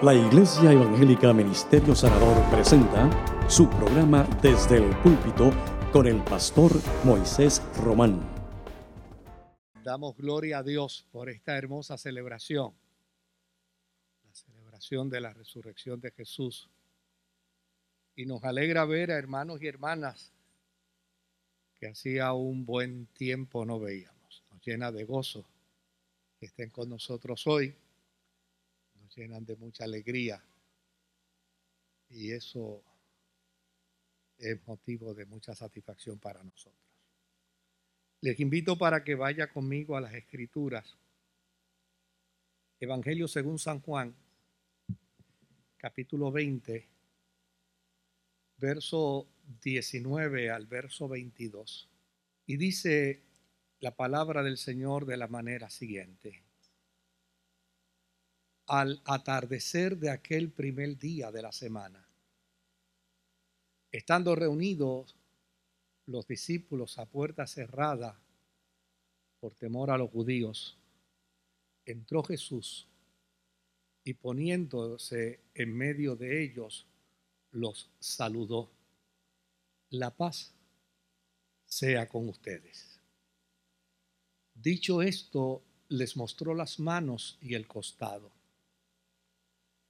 La Iglesia Evangélica Ministerio Sanador presenta su programa Desde el Púlpito con el pastor Moisés Román. Damos gloria a Dios por esta hermosa celebración, la celebración de la resurrección de Jesús. Y nos alegra ver a hermanos y hermanas que hacía un buen tiempo no veíamos. Nos llena de gozo que estén con nosotros hoy llenan de mucha alegría y eso es motivo de mucha satisfacción para nosotros. Les invito para que vaya conmigo a las escrituras. Evangelio según San Juan, capítulo 20, verso 19 al verso 22. Y dice la palabra del Señor de la manera siguiente al atardecer de aquel primer día de la semana. Estando reunidos los discípulos a puerta cerrada por temor a los judíos, entró Jesús y poniéndose en medio de ellos, los saludó. La paz sea con ustedes. Dicho esto, les mostró las manos y el costado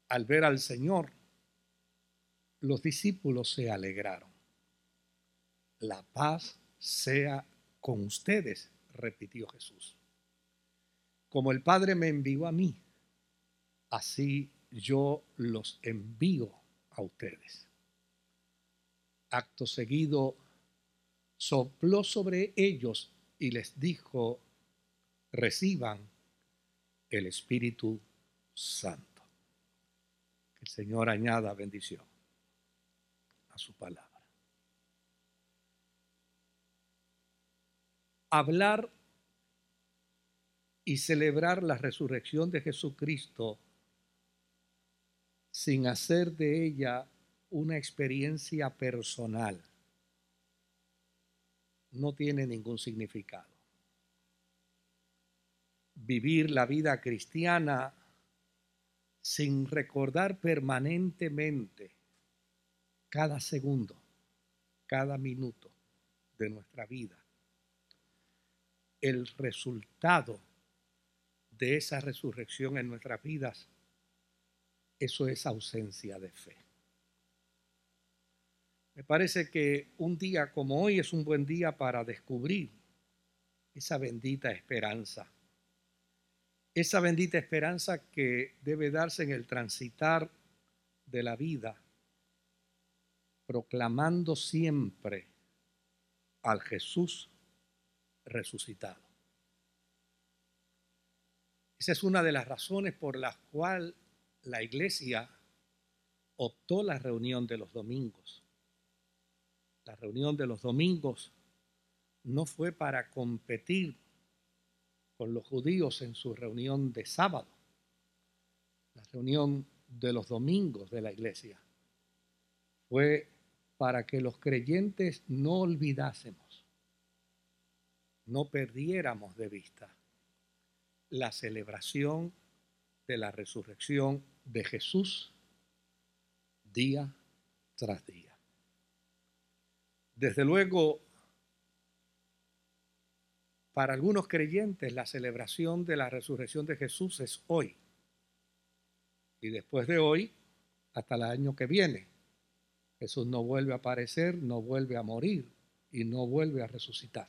al ver al Señor, los discípulos se alegraron. La paz sea con ustedes, repitió Jesús. Como el Padre me envió a mí, así yo los envío a ustedes. Acto seguido, sopló sobre ellos y les dijo, reciban el Espíritu Santo. Señor añada bendición a su palabra. Hablar y celebrar la resurrección de Jesucristo sin hacer de ella una experiencia personal no tiene ningún significado. Vivir la vida cristiana sin recordar permanentemente cada segundo, cada minuto de nuestra vida, el resultado de esa resurrección en nuestras vidas, eso es ausencia de fe. Me parece que un día como hoy es un buen día para descubrir esa bendita esperanza esa bendita esperanza que debe darse en el transitar de la vida, proclamando siempre al Jesús resucitado. Esa es una de las razones por las cuales la iglesia optó la reunión de los domingos. La reunión de los domingos no fue para competir con los judíos en su reunión de sábado, la reunión de los domingos de la iglesia. Fue para que los creyentes no olvidásemos, no perdiéramos de vista la celebración de la resurrección de Jesús día tras día. Desde luego, para algunos creyentes la celebración de la resurrección de Jesús es hoy. Y después de hoy, hasta el año que viene. Jesús no vuelve a aparecer, no vuelve a morir y no vuelve a resucitar.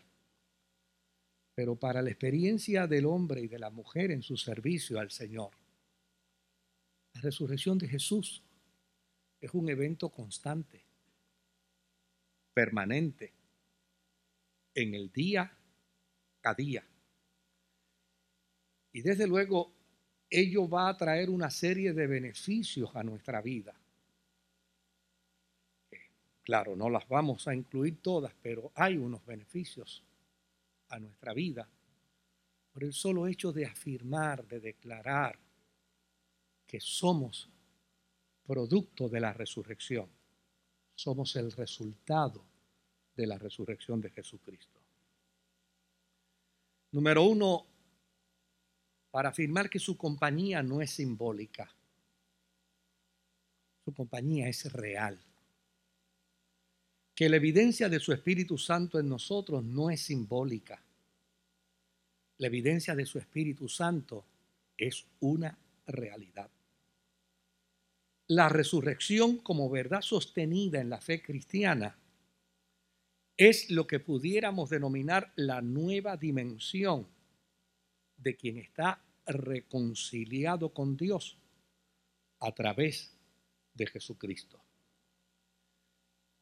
Pero para la experiencia del hombre y de la mujer en su servicio al Señor, la resurrección de Jesús es un evento constante, permanente, en el día cada día. Y desde luego, ello va a traer una serie de beneficios a nuestra vida. Claro, no las vamos a incluir todas, pero hay unos beneficios a nuestra vida por el solo hecho de afirmar, de declarar que somos producto de la resurrección. Somos el resultado de la resurrección de Jesucristo. Número uno, para afirmar que su compañía no es simbólica. su compañía es real. Que la evidencia de su Espíritu Santo en nosotros no es simbólica. La evidencia de su Espíritu Santo es una realidad. La resurrección como verdad sostenida en la fe cristiana es lo que pudiéramos denominar la nueva dimensión de quien está reconciliado con Dios a través de Jesucristo.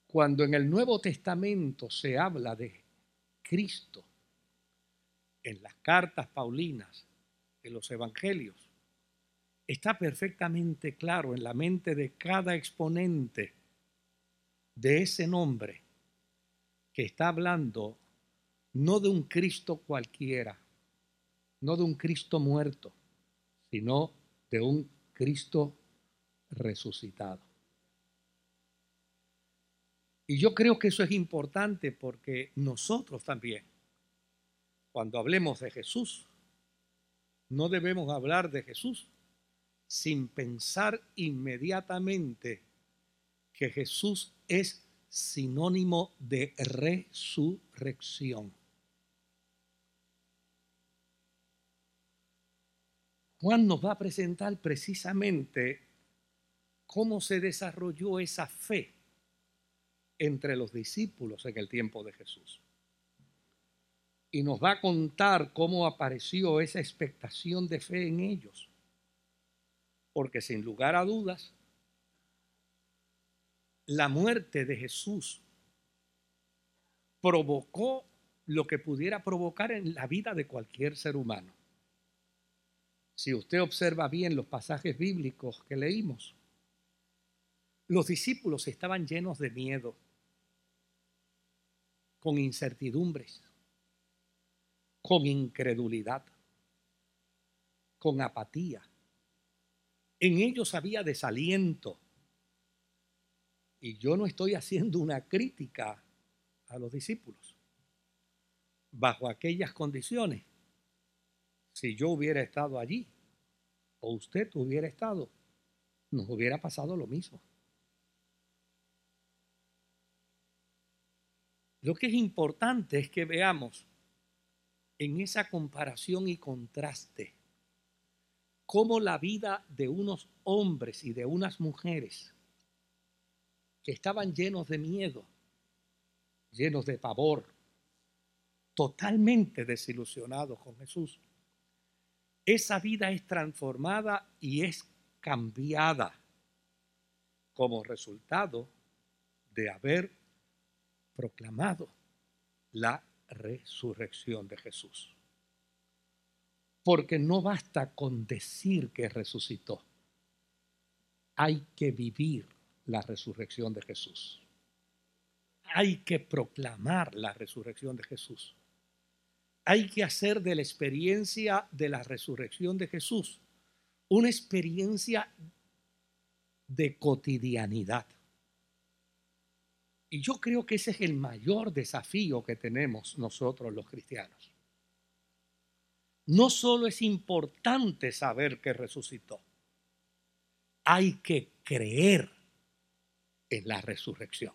Cuando en el Nuevo Testamento se habla de Cristo, en las cartas paulinas, en los evangelios, está perfectamente claro en la mente de cada exponente de ese nombre que está hablando no de un Cristo cualquiera, no de un Cristo muerto, sino de un Cristo resucitado. Y yo creo que eso es importante porque nosotros también, cuando hablemos de Jesús, no debemos hablar de Jesús sin pensar inmediatamente que Jesús es sinónimo de resurrección. Juan nos va a presentar precisamente cómo se desarrolló esa fe entre los discípulos en el tiempo de Jesús. Y nos va a contar cómo apareció esa expectación de fe en ellos. Porque sin lugar a dudas, la muerte de Jesús provocó lo que pudiera provocar en la vida de cualquier ser humano. Si usted observa bien los pasajes bíblicos que leímos, los discípulos estaban llenos de miedo, con incertidumbres, con incredulidad, con apatía. En ellos había desaliento. Y yo no estoy haciendo una crítica a los discípulos. Bajo aquellas condiciones, si yo hubiera estado allí o usted hubiera estado, nos hubiera pasado lo mismo. Lo que es importante es que veamos en esa comparación y contraste cómo la vida de unos hombres y de unas mujeres que estaban llenos de miedo, llenos de pavor, totalmente desilusionados con Jesús, esa vida es transformada y es cambiada como resultado de haber proclamado la resurrección de Jesús. Porque no basta con decir que resucitó. Hay que vivir la resurrección de Jesús. Hay que proclamar la resurrección de Jesús hay que hacer de la experiencia de la resurrección de Jesús una experiencia de cotidianidad. Y yo creo que ese es el mayor desafío que tenemos nosotros los cristianos. No solo es importante saber que resucitó, hay que creer en la resurrección.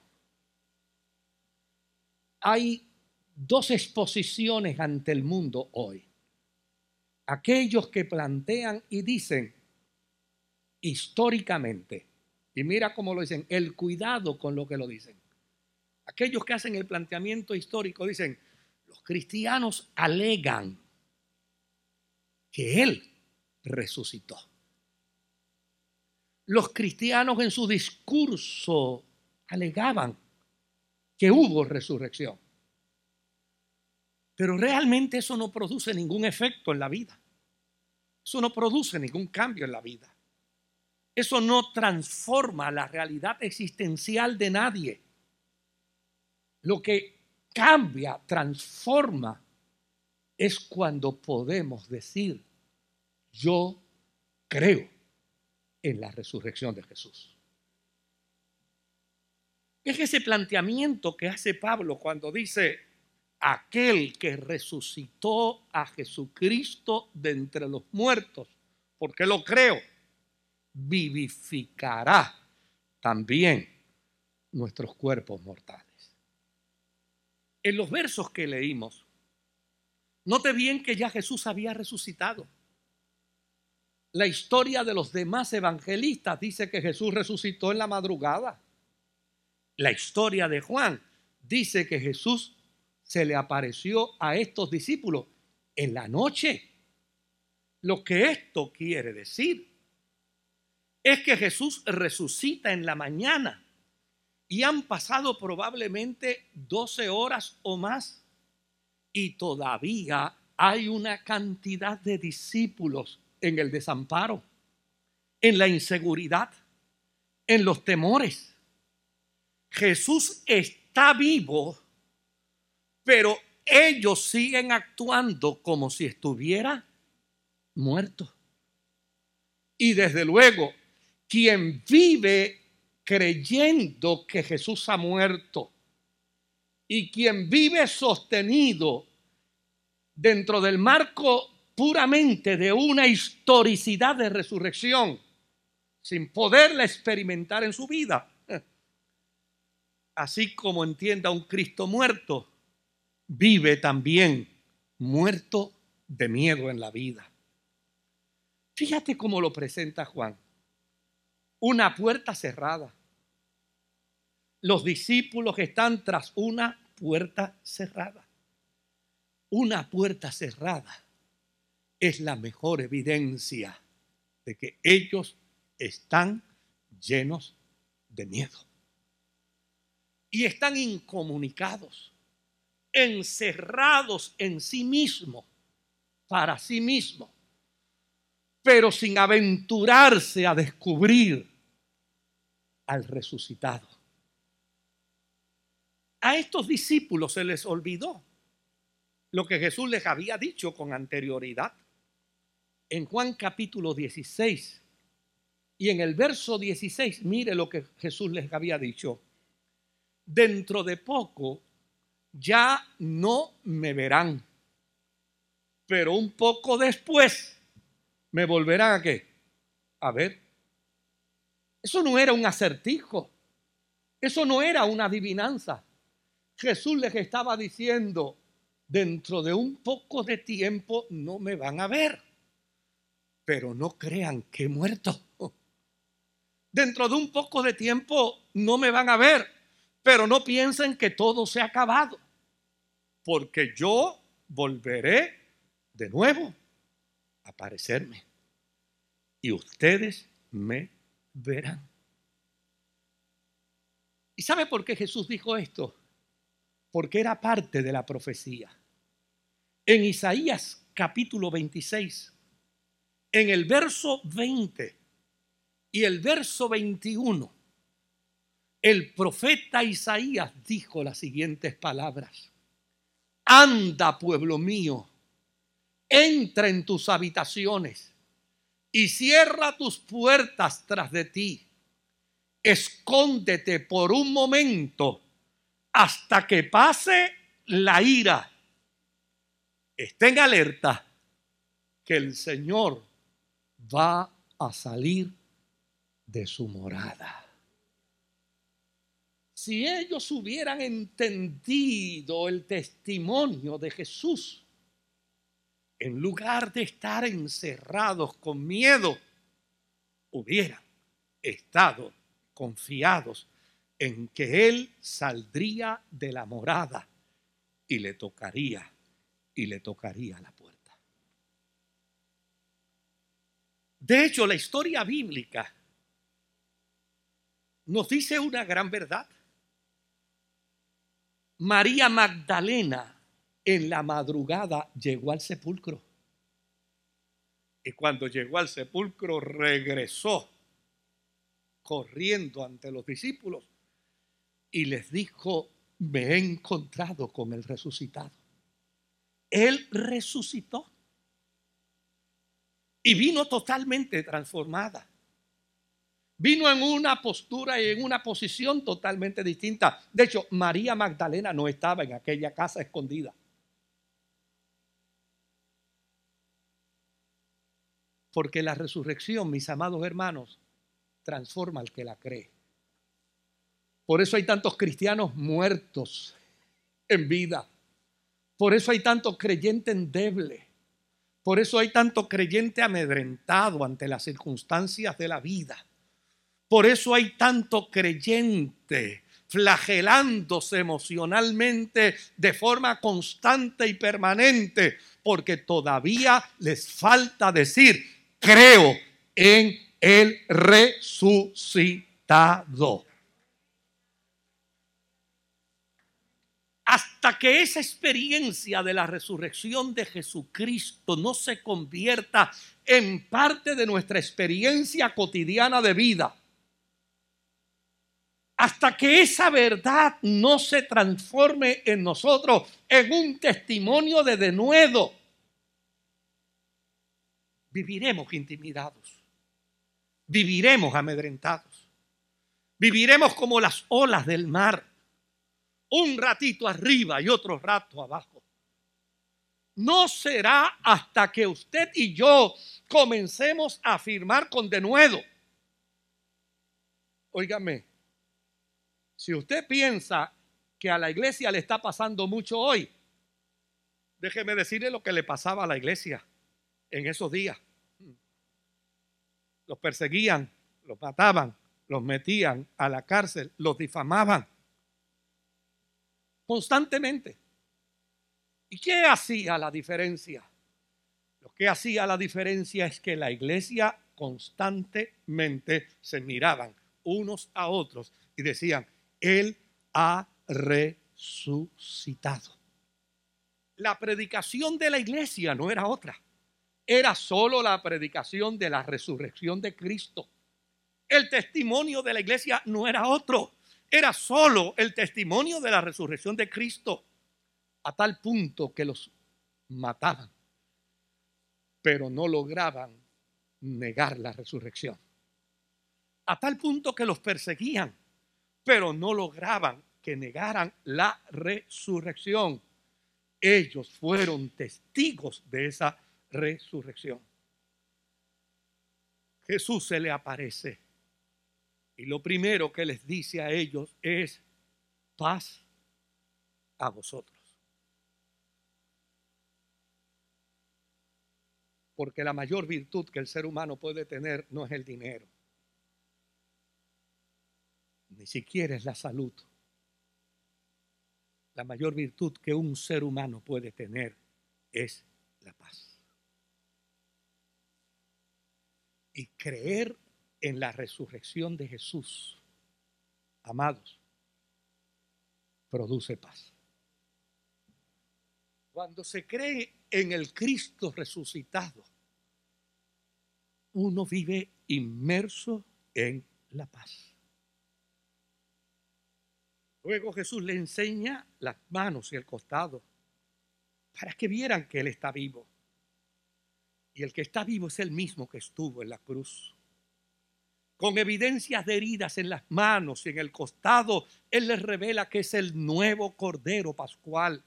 Hay dos exposiciones ante el mundo hoy. Aquellos que plantean y dicen históricamente, y mira cómo lo dicen, el cuidado con lo que lo dicen. Aquellos que hacen el planteamiento histórico dicen, los cristianos alegan que Él resucitó. Los cristianos en su discurso alegaban que hubo resurrección. Pero realmente eso no produce ningún efecto en la vida. Eso no produce ningún cambio en la vida. Eso no transforma la realidad existencial de nadie. Lo que cambia, transforma, es cuando podemos decir, yo creo en la resurrección de Jesús. Es ese planteamiento que hace Pablo cuando dice, aquel que resucitó a Jesucristo de entre los muertos, porque lo creo, vivificará también nuestros cuerpos mortales. En los versos que leímos, note bien que ya Jesús había resucitado. La historia de los demás evangelistas dice que Jesús resucitó en la madrugada. La historia de Juan dice que Jesús se le apareció a estos discípulos en la noche. Lo que esto quiere decir es que Jesús resucita en la mañana y han pasado probablemente 12 horas o más y todavía hay una cantidad de discípulos en el desamparo, en la inseguridad, en los temores. Jesús está vivo, pero ellos siguen actuando como si estuviera muerto. Y desde luego, quien vive creyendo que Jesús ha muerto y quien vive sostenido dentro del marco puramente de una historicidad de resurrección, sin poderla experimentar en su vida, así como entienda un Cristo muerto, vive también muerto de miedo en la vida. Fíjate cómo lo presenta Juan una puerta cerrada. Los discípulos están tras una puerta cerrada. Una puerta cerrada es la mejor evidencia de que ellos están llenos de miedo. Y están incomunicados, encerrados en sí mismos, para sí mismos, pero sin aventurarse a descubrir al resucitado. A estos discípulos se les olvidó lo que Jesús les había dicho con anterioridad. En Juan capítulo 16 y en el verso 16, mire lo que Jesús les había dicho. Dentro de poco ya no me verán, pero un poco después me volverán a qué? A ver. Eso no era un acertijo. Eso no era una adivinanza. Jesús les estaba diciendo, dentro de un poco de tiempo no me van a ver, pero no crean que he muerto. Dentro de un poco de tiempo no me van a ver, pero no piensen que todo se ha acabado, porque yo volveré de nuevo a aparecerme y ustedes me verán. ¿Y sabe por qué Jesús dijo esto? Porque era parte de la profecía. En Isaías capítulo 26, en el verso 20 y el verso 21, el profeta Isaías dijo las siguientes palabras. Anda, pueblo mío, entra en tus habitaciones y cierra tus puertas tras de ti. Escóndete por un momento hasta que pase la ira. Estén alerta que el Señor va a salir de su morada. Si ellos hubieran entendido el testimonio de Jesús, en lugar de estar encerrados con miedo, hubieran estado confiados en que Él saldría de la morada y le tocaría, y le tocaría la puerta. De hecho, la historia bíblica nos dice una gran verdad. María Magdalena en la madrugada llegó al sepulcro. Y cuando llegó al sepulcro regresó corriendo ante los discípulos y les dijo, me he encontrado con el resucitado. Él resucitó y vino totalmente transformada. Vino en una postura y en una posición totalmente distinta. De hecho, María Magdalena no estaba en aquella casa escondida. Porque la resurrección, mis amados hermanos, transforma al que la cree. Por eso hay tantos cristianos muertos en vida. Por eso hay tanto creyente endeble. Por eso hay tanto creyente amedrentado ante las circunstancias de la vida. Por eso hay tanto creyente flagelándose emocionalmente de forma constante y permanente, porque todavía les falta decir, creo en el resucitado. Hasta que esa experiencia de la resurrección de Jesucristo no se convierta en parte de nuestra experiencia cotidiana de vida, hasta que esa verdad no se transforme en nosotros en un testimonio de denuedo, viviremos intimidados, viviremos amedrentados, viviremos como las olas del mar, un ratito arriba y otro rato abajo. No será hasta que usted y yo comencemos a afirmar con denuedo. Óigame, si usted piensa que a la iglesia le está pasando mucho hoy, déjeme decirle lo que le pasaba a la iglesia en esos días. Los perseguían, los mataban, los metían a la cárcel, los difamaban constantemente. ¿Y qué hacía la diferencia? Lo que hacía la diferencia es que la iglesia constantemente se miraban unos a otros y decían, él ha resucitado. La predicación de la iglesia no era otra. Era solo la predicación de la resurrección de Cristo. El testimonio de la iglesia no era otro. Era solo el testimonio de la resurrección de Cristo. A tal punto que los mataban. Pero no lograban negar la resurrección. A tal punto que los perseguían pero no lograban que negaran la resurrección. Ellos fueron testigos de esa resurrección. Jesús se le aparece y lo primero que les dice a ellos es paz a vosotros. Porque la mayor virtud que el ser humano puede tener no es el dinero ni siquiera es la salud. La mayor virtud que un ser humano puede tener es la paz. Y creer en la resurrección de Jesús, amados, produce paz. Cuando se cree en el Cristo resucitado, uno vive inmerso en la paz. Luego Jesús le enseña las manos y el costado para que vieran que Él está vivo. Y el que está vivo es el mismo que estuvo en la cruz. Con evidencias de heridas en las manos y en el costado, Él les revela que es el nuevo Cordero Pascual.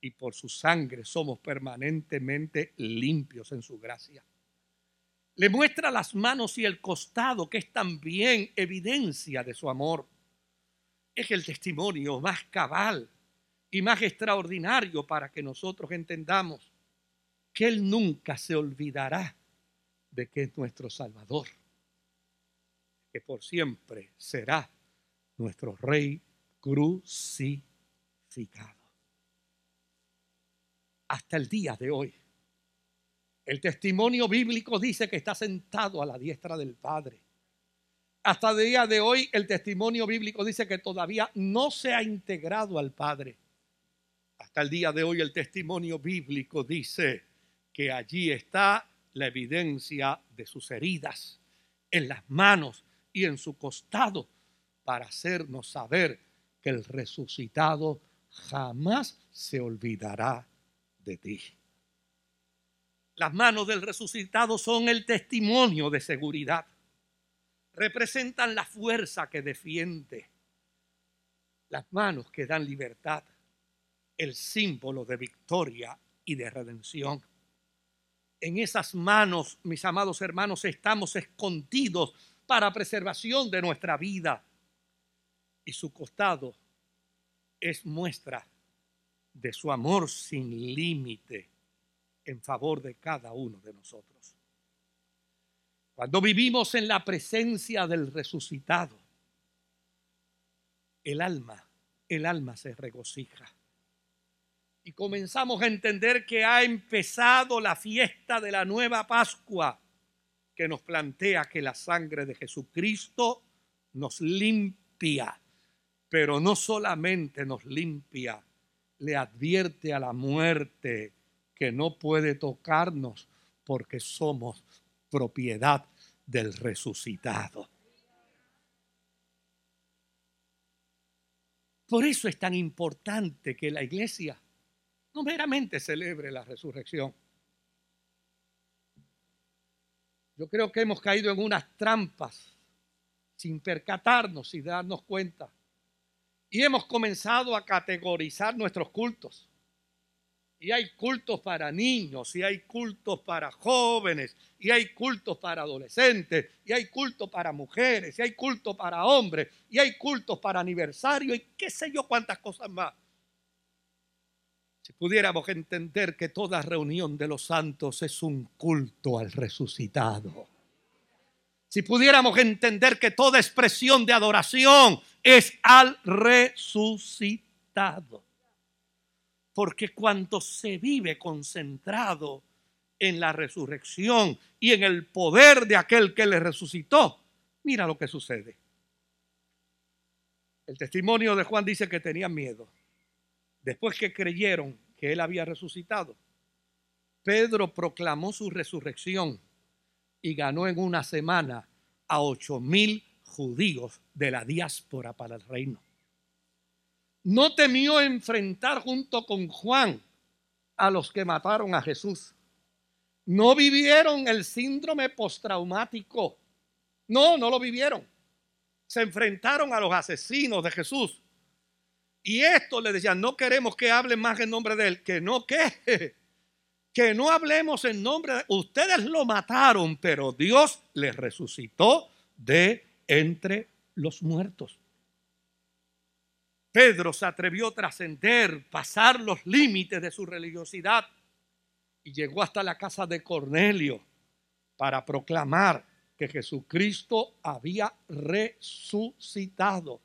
Y por su sangre somos permanentemente limpios en su gracia. Le muestra las manos y el costado, que es también evidencia de su amor. Es el testimonio más cabal y más extraordinario para que nosotros entendamos que Él nunca se olvidará de que es nuestro Salvador, que por siempre será nuestro Rey crucificado. Hasta el día de hoy, el testimonio bíblico dice que está sentado a la diestra del Padre hasta el día de hoy el testimonio bíblico dice que todavía no se ha integrado al Padre. Hasta el día de hoy el testimonio bíblico dice que allí está la evidencia de sus heridas en las manos y en su costado para hacernos saber que el resucitado jamás se olvidará de ti. Las manos del resucitado son el testimonio de seguridad representan la fuerza que defiende, las manos que dan libertad, el símbolo de victoria y de redención. En esas manos, mis amados hermanos, estamos escondidos para preservación de nuestra vida. y su costado es muestra de su amor sin límite en favor de cada uno de nosotros. Cuando vivimos en la presencia del resucitado, el alma, el alma se regocija. Y comenzamos a entender que ha empezado la fiesta de la nueva Pascua, que nos plantea que la sangre de Jesucristo nos limpia, pero no solamente nos limpia, le advierte a la muerte que no puede tocarnos porque somos propiedad del resucitado. Por eso es tan importante que la iglesia no meramente celebre la resurrección. Yo creo que hemos caído en unas trampas sin percatarnos y darnos cuenta. Y hemos comenzado a categorizar nuestros cultos. Y hay cultos para niños, y hay cultos para jóvenes, y hay cultos para adolescentes, y hay cultos para mujeres, y hay cultos para hombres, y hay cultos para aniversario, y qué sé yo cuántas cosas más. Si pudiéramos entender que toda reunión de los santos es un culto al resucitado. Si pudiéramos entender que toda expresión de adoración es al resucitado. Porque cuando se vive concentrado en la resurrección y en el poder de aquel que le resucitó, mira lo que sucede. El testimonio de Juan dice que tenían miedo. Después que creyeron que él había resucitado, Pedro proclamó su resurrección y ganó en una semana a ocho mil judíos de la diáspora para el reino no temió enfrentar junto con Juan a los que mataron a Jesús. No vivieron el síndrome postraumático. No, no lo vivieron. Se enfrentaron a los asesinos de Jesús. Y esto le decían, no queremos que hablen más en nombre de él. Que no, que, que no hablemos en nombre de... Ustedes lo mataron, pero Dios les resucitó de entre los muertos. Pedro se atrevió a trascender, pasar los límites de su religiosidad y llegó hasta la casa de Cornelio para proclamar que Jesucristo había resucitado.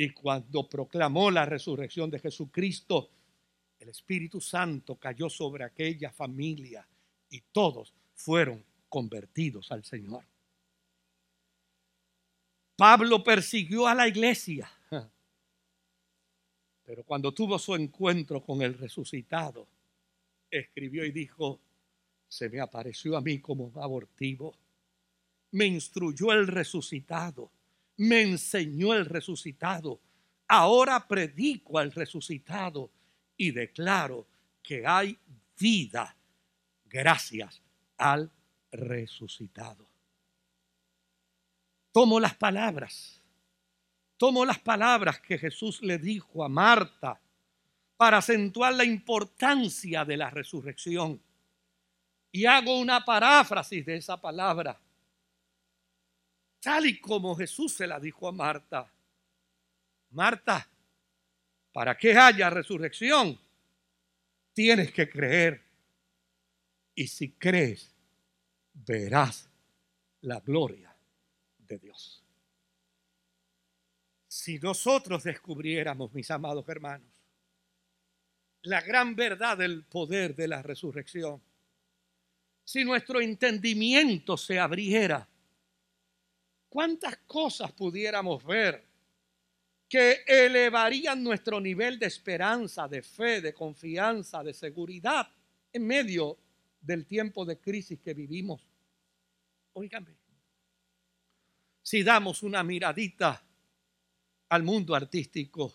Y cuando proclamó la resurrección de Jesucristo, el Espíritu Santo cayó sobre aquella familia y todos fueron convertidos al Señor. Pablo persiguió a la iglesia pero cuando tuvo su encuentro con el resucitado, escribió y dijo, se me apareció a mí como abortivo, me instruyó el resucitado, me enseñó el resucitado, ahora predico al resucitado y declaro que hay vida gracias al resucitado. Tomo las palabras tomo las palabras que Jesús le dijo a Marta para acentuar la importancia de la resurrección. Y hago una paráfrasis de esa palabra, tal y como Jesús se la dijo a Marta. Marta, para que haya resurrección, tienes que creer. Y si crees, verás la gloria de Dios. Si nosotros descubriéramos, mis amados hermanos, la gran verdad del poder de la resurrección, si nuestro entendimiento se abriera, ¿cuántas cosas pudiéramos ver que elevarían nuestro nivel de esperanza, de fe, de confianza, de seguridad en medio del tiempo de crisis que vivimos? Óigame, si damos una miradita al mundo artístico.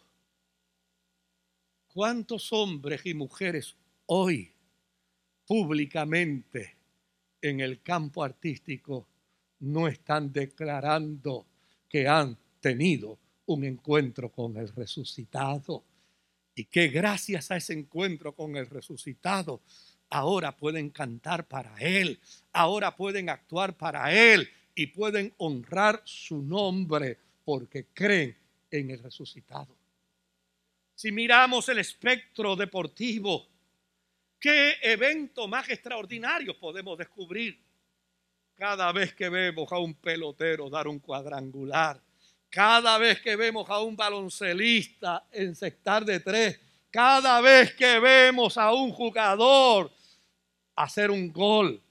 ¿Cuántos hombres y mujeres hoy públicamente en el campo artístico no están declarando que han tenido un encuentro con el resucitado? Y que gracias a ese encuentro con el resucitado, ahora pueden cantar para Él, ahora pueden actuar para Él y pueden honrar su nombre porque creen en el resucitado. Si miramos el espectro deportivo, ¿qué evento más extraordinario podemos descubrir? Cada vez que vemos a un pelotero dar un cuadrangular, cada vez que vemos a un baloncelista encestar de tres, cada vez que vemos a un jugador hacer un gol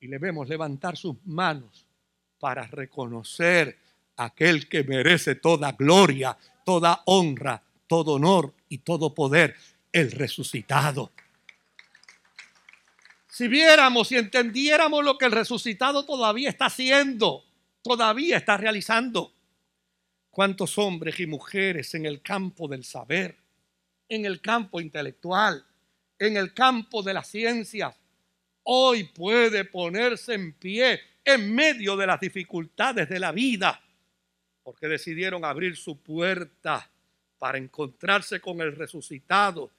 y le vemos levantar sus manos para reconocer a aquel que merece toda gloria, toda honra, todo honor y todo poder, el resucitado. Si viéramos y entendiéramos lo que el resucitado todavía está haciendo, todavía está realizando, cuántos hombres y mujeres en el campo del saber, en el campo intelectual, en el campo de la ciencia, hoy puede ponerse en pie en medio de las dificultades de la vida, porque decidieron abrir su puerta para encontrarse con el resucitado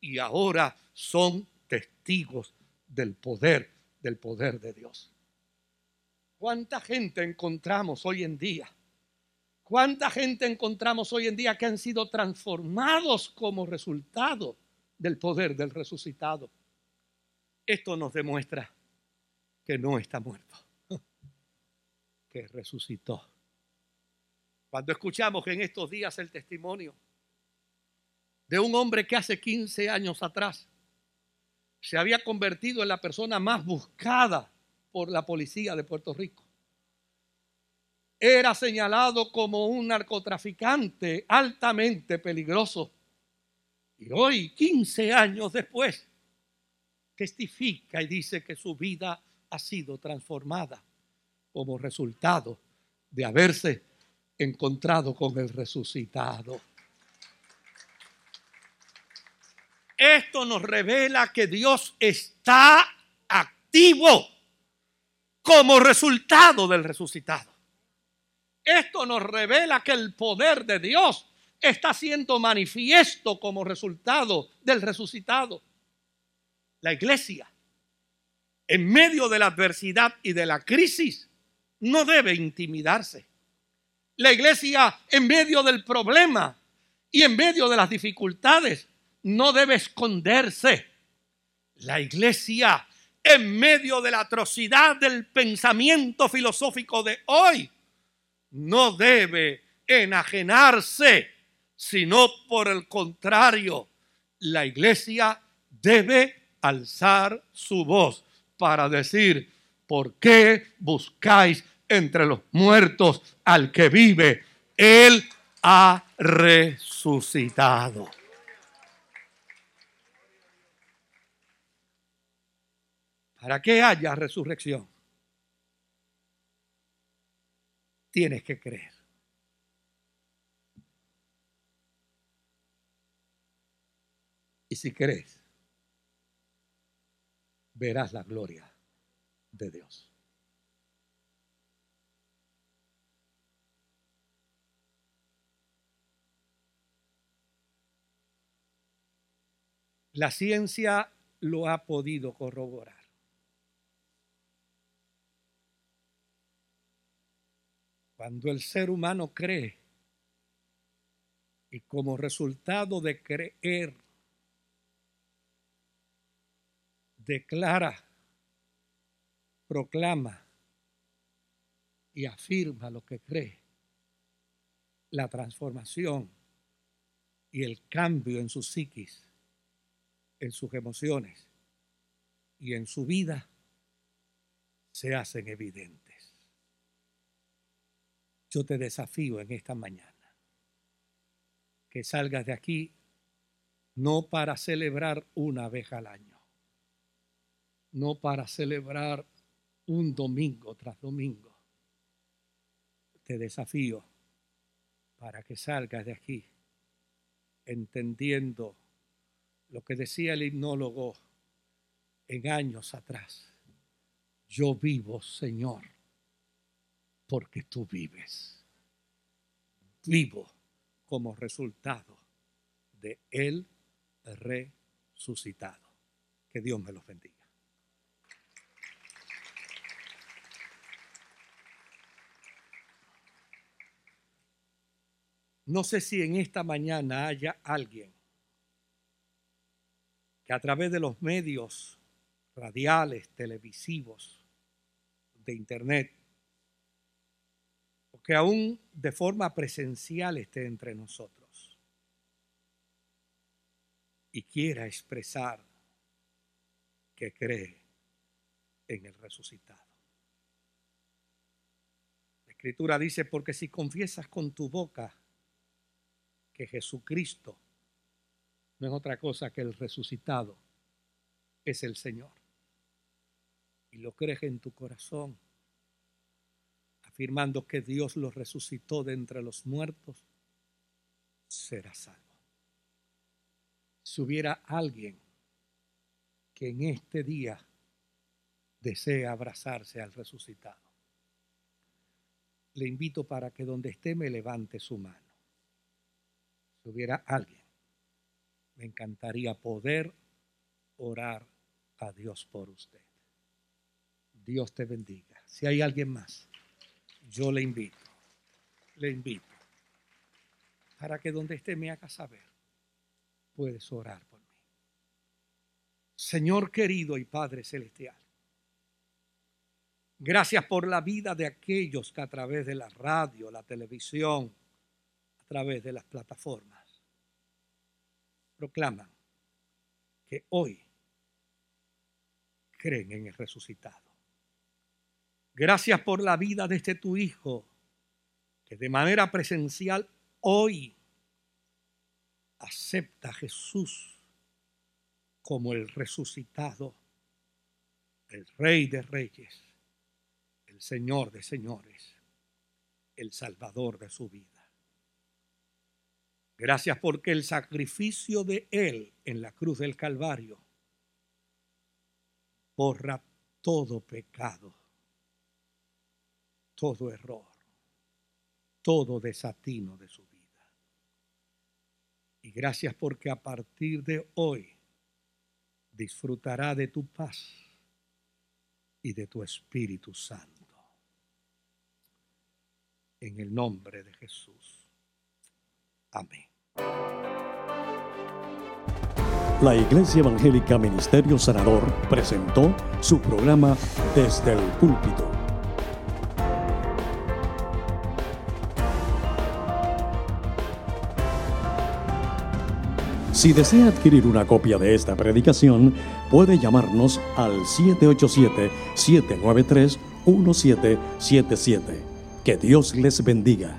y ahora son testigos del poder, del poder de Dios. ¿Cuánta gente encontramos hoy en día ¿Cuánta gente encontramos hoy en día que han sido transformados como resultado del poder del resucitado? Esto nos demuestra que no está muerto, que resucitó. Cuando escuchamos en estos días el testimonio de un hombre que hace 15 años atrás se había convertido en la persona más buscada por la policía de Puerto Rico era señalado como un narcotraficante altamente peligroso. Y hoy, 15 años después, testifica y dice que su vida ha sido transformada como resultado de haberse encontrado con el resucitado. Esto nos revela que Dios está activo como resultado del resucitado. Esto nos revela que el poder de Dios está siendo manifiesto como resultado del resucitado. La iglesia, en medio de la adversidad y de la crisis, no debe intimidarse. La iglesia, en medio del problema y en medio de las dificultades, no debe esconderse. La iglesia, en medio de la atrocidad del pensamiento filosófico de hoy, no debe enajenarse, sino por el contrario, la iglesia debe alzar su voz para decir, ¿por qué buscáis entre los muertos al que vive? Él ha resucitado. Para que haya resurrección tienes que creer. Y si crees, verás la gloria de Dios. La ciencia lo ha podido corroborar. Cuando el ser humano cree y como resultado de creer, declara, proclama y afirma lo que cree, la transformación y el cambio en su psiquis, en sus emociones y en su vida se hacen evidentes. Yo te desafío en esta mañana que salgas de aquí no para celebrar una vez al año, no para celebrar un domingo tras domingo. Te desafío para que salgas de aquí entendiendo lo que decía el hipnólogo en años atrás. Yo vivo, Señor porque tú vives. Vivo como resultado de el resucitado. Que Dios me los bendiga. No sé si en esta mañana haya alguien que a través de los medios radiales, televisivos, de internet, que aún de forma presencial esté entre nosotros y quiera expresar que cree en el resucitado. La escritura dice, porque si confiesas con tu boca que Jesucristo no es otra cosa que el resucitado, es el Señor. Y lo crees en tu corazón, afirmando que Dios lo resucitó de entre los muertos, serás salvo. Si hubiera alguien que en este día desea abrazarse al resucitado, le invito para que donde esté me levante su mano si hubiera alguien, me encantaría poder orar a Dios por usted. Dios te bendiga. Si hay alguien más, yo le invito, le invito, para que donde esté me haga saber, puedes orar por mí. Señor querido y Padre Celestial, gracias por la vida de aquellos que a través de la radio, la televisión, través de las plataformas proclaman que hoy creen en el resucitado. Gracias por la vida de este tu Hijo, que de manera presencial hoy acepta a Jesús como el resucitado, el Rey de Reyes, el Señor de Señores, el Salvador de su vida. Gracias porque el sacrificio de Él en la cruz del Calvario borra todo pecado, todo error, todo desatino de su vida. Y gracias porque a partir de hoy disfrutará de tu paz y de tu Espíritu Santo. En el nombre de Jesús. Amén. La Iglesia Evangélica Ministerio Sanador presentó su programa Desde el Púlpito. Si desea adquirir una copia de esta predicación, puede llamarnos al 787-793-1777. Que Dios les bendiga.